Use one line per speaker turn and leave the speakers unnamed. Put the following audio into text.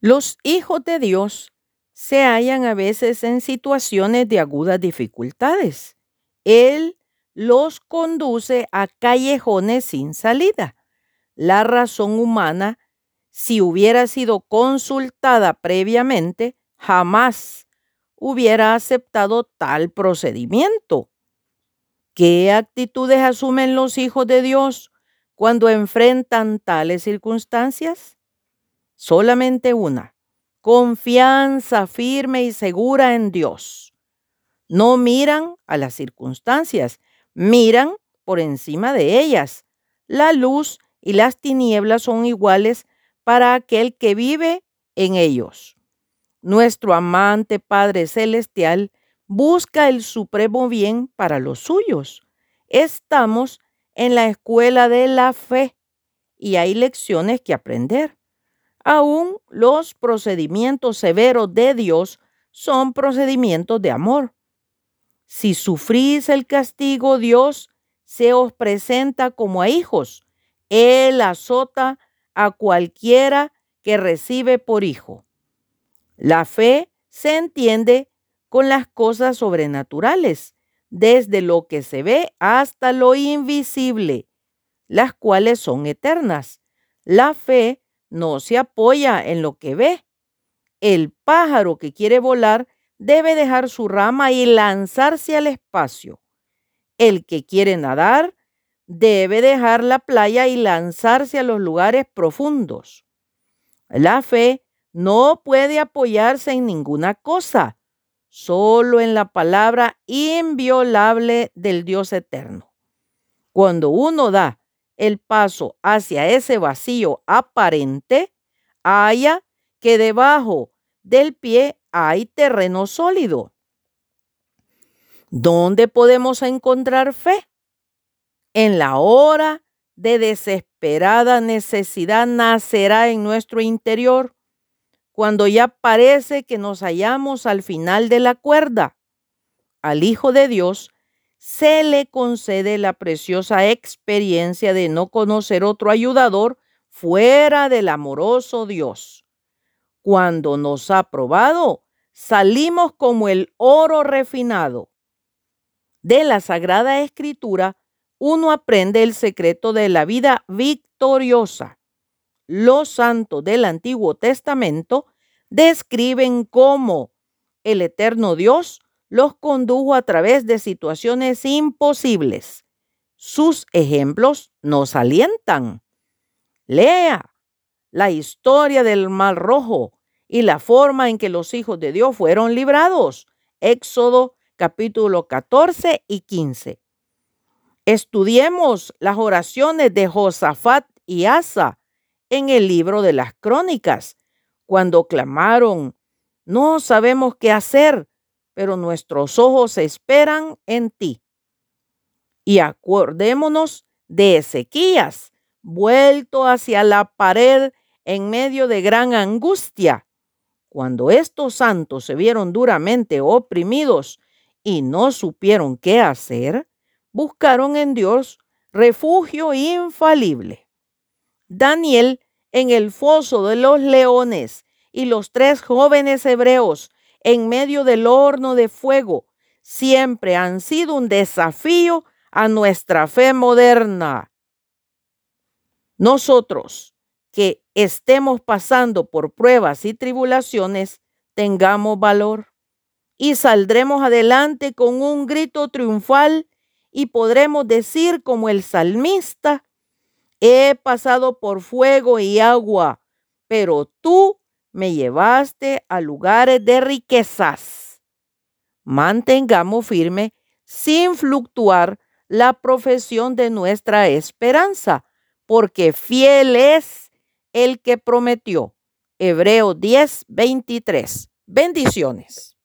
Los hijos de Dios se hallan a veces en situaciones de agudas dificultades. Él los conduce a callejones sin salida. La razón humana, si hubiera sido consultada previamente, jamás hubiera aceptado tal procedimiento. ¿Qué actitudes asumen los hijos de Dios cuando enfrentan tales circunstancias? Solamente una, confianza firme y segura en Dios. No miran a las circunstancias, miran por encima de ellas. La luz y las tinieblas son iguales para aquel que vive en ellos. Nuestro amante Padre Celestial busca el supremo bien para los suyos. Estamos en la escuela de la fe y hay lecciones que aprender. Aún los procedimientos severos de Dios son procedimientos de amor. Si sufrís el castigo, Dios se os presenta como a hijos. Él azota a cualquiera que recibe por hijo. La fe se entiende con las cosas sobrenaturales, desde lo que se ve hasta lo invisible, las cuales son eternas. La fe no se apoya en lo que ve. El pájaro que quiere volar debe dejar su rama y lanzarse al espacio. El que quiere nadar debe dejar la playa y lanzarse a los lugares profundos. La fe no puede apoyarse en ninguna cosa, solo en la palabra inviolable del Dios eterno. Cuando uno da el paso hacia ese vacío aparente, haya que debajo del pie hay terreno sólido. ¿Dónde podemos encontrar fe? En la hora de desesperada necesidad nacerá en nuestro interior, cuando ya parece que nos hallamos al final de la cuerda. Al Hijo de Dios se le concede la preciosa experiencia de no conocer otro ayudador fuera del amoroso Dios. Cuando nos ha probado, salimos como el oro refinado. De la Sagrada Escritura, uno aprende el secreto de la vida victoriosa. Los santos del Antiguo Testamento describen cómo el eterno Dios los condujo a través de situaciones imposibles. Sus ejemplos nos alientan. Lea la historia del Mar Rojo y la forma en que los hijos de Dios fueron librados. Éxodo capítulo 14 y 15. Estudiemos las oraciones de Josafat y Asa en el libro de las crónicas, cuando clamaron, no sabemos qué hacer, pero nuestros ojos esperan en ti. Y acordémonos de Ezequías, vuelto hacia la pared en medio de gran angustia. Cuando estos santos se vieron duramente oprimidos y no supieron qué hacer, buscaron en Dios refugio infalible. Daniel en el foso de los leones y los tres jóvenes hebreos en medio del horno de fuego siempre han sido un desafío a nuestra fe moderna. Nosotros que estemos pasando por pruebas y tribulaciones, tengamos valor y saldremos adelante con un grito triunfal y podremos decir como el salmista, he pasado por fuego y agua, pero tú me llevaste a lugares de riquezas. Mantengamos firme, sin fluctuar, la profesión de nuestra esperanza, porque fiel es el que prometió. Hebreo 10, 23. Bendiciones.